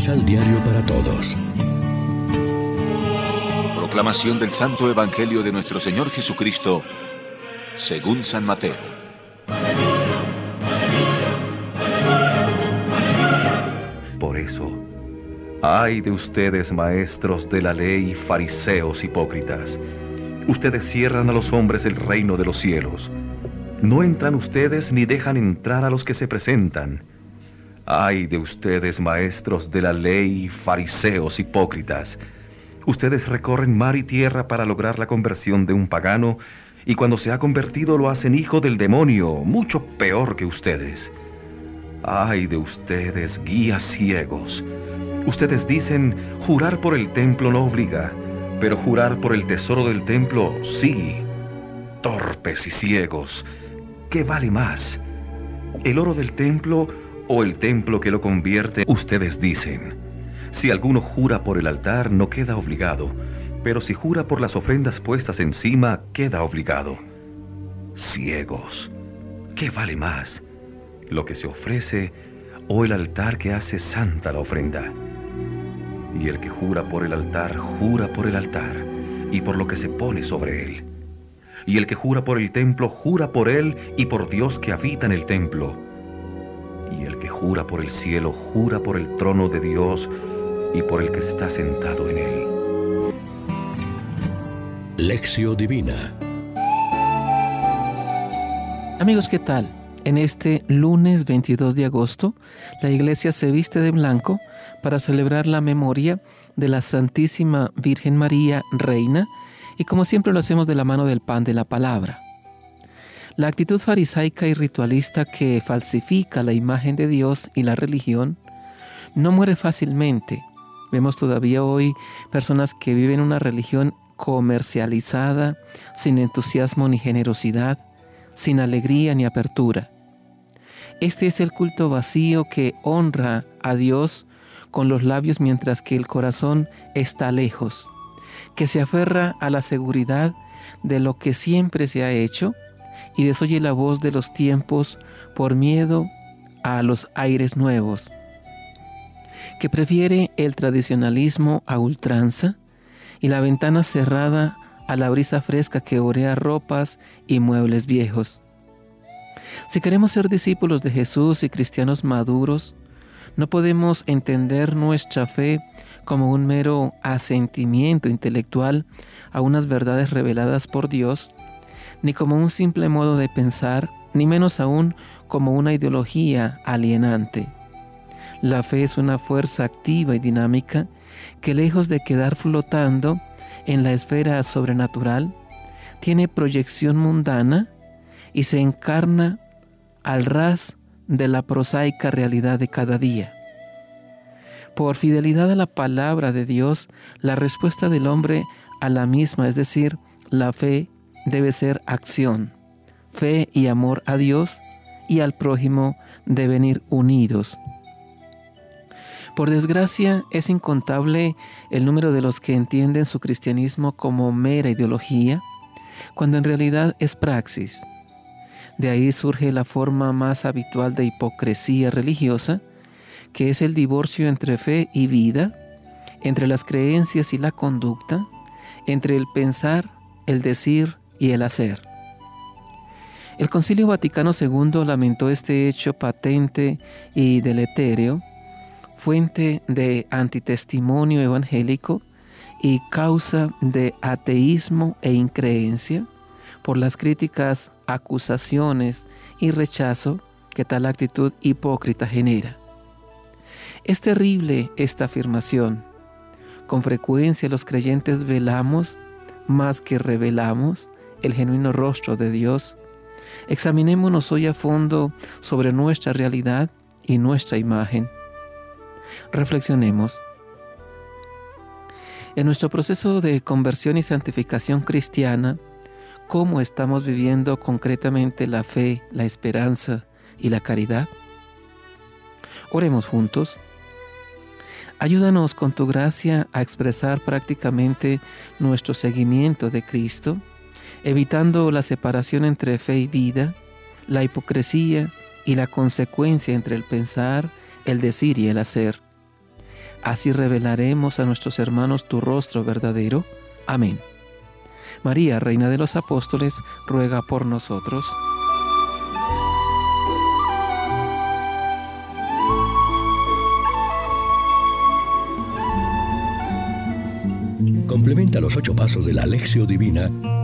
Misal Diario para Todos. Proclamación del Santo Evangelio de nuestro Señor Jesucristo, según San Mateo. Por eso, ay de ustedes, maestros de la ley, fariseos hipócritas. Ustedes cierran a los hombres el reino de los cielos. No entran ustedes ni dejan entrar a los que se presentan. Ay de ustedes, maestros de la ley, fariseos hipócritas. Ustedes recorren mar y tierra para lograr la conversión de un pagano, y cuando se ha convertido lo hacen hijo del demonio, mucho peor que ustedes. Ay de ustedes, guías ciegos. Ustedes dicen, jurar por el templo no obliga, pero jurar por el tesoro del templo sí. Torpes y ciegos, ¿qué vale más? ¿El oro del templo o el templo que lo convierte, ustedes dicen, si alguno jura por el altar no queda obligado, pero si jura por las ofrendas puestas encima, queda obligado. Ciegos, ¿qué vale más? ¿Lo que se ofrece o el altar que hace santa la ofrenda? Y el que jura por el altar, jura por el altar y por lo que se pone sobre él. Y el que jura por el templo, jura por él y por Dios que habita en el templo y el que jura por el cielo, jura por el trono de Dios y por el que está sentado en él. Lección Divina Amigos, ¿qué tal? En este lunes 22 de agosto, la iglesia se viste de blanco para celebrar la memoria de la Santísima Virgen María, Reina, y como siempre lo hacemos de la mano del pan de la palabra. La actitud farisaica y ritualista que falsifica la imagen de Dios y la religión no muere fácilmente. Vemos todavía hoy personas que viven una religión comercializada, sin entusiasmo ni generosidad, sin alegría ni apertura. Este es el culto vacío que honra a Dios con los labios mientras que el corazón está lejos, que se aferra a la seguridad de lo que siempre se ha hecho y desoye la voz de los tiempos por miedo a los aires nuevos, que prefiere el tradicionalismo a ultranza y la ventana cerrada a la brisa fresca que orea ropas y muebles viejos. Si queremos ser discípulos de Jesús y cristianos maduros, no podemos entender nuestra fe como un mero asentimiento intelectual a unas verdades reveladas por Dios, ni como un simple modo de pensar, ni menos aún como una ideología alienante. La fe es una fuerza activa y dinámica que lejos de quedar flotando en la esfera sobrenatural, tiene proyección mundana y se encarna al ras de la prosaica realidad de cada día. Por fidelidad a la palabra de Dios, la respuesta del hombre a la misma, es decir, la fe, debe ser acción. Fe y amor a Dios y al prójimo deben ir unidos. Por desgracia, es incontable el número de los que entienden su cristianismo como mera ideología, cuando en realidad es praxis. De ahí surge la forma más habitual de hipocresía religiosa, que es el divorcio entre fe y vida, entre las creencias y la conducta, entre el pensar, el decir y el hacer. El Concilio Vaticano II lamentó este hecho patente y deleterio, fuente de antitestimonio evangélico y causa de ateísmo e increencia por las críticas, acusaciones y rechazo que tal actitud hipócrita genera. Es terrible esta afirmación. Con frecuencia los creyentes velamos más que revelamos el genuino rostro de Dios. Examinémonos hoy a fondo sobre nuestra realidad y nuestra imagen. Reflexionemos. En nuestro proceso de conversión y santificación cristiana, ¿cómo estamos viviendo concretamente la fe, la esperanza y la caridad? Oremos juntos. Ayúdanos con tu gracia a expresar prácticamente nuestro seguimiento de Cristo evitando la separación entre fe y vida, la hipocresía y la consecuencia entre el pensar, el decir y el hacer. Así revelaremos a nuestros hermanos tu rostro verdadero. Amén. María, Reina de los Apóstoles, ruega por nosotros. Complementa los ocho pasos de la Alexio Divina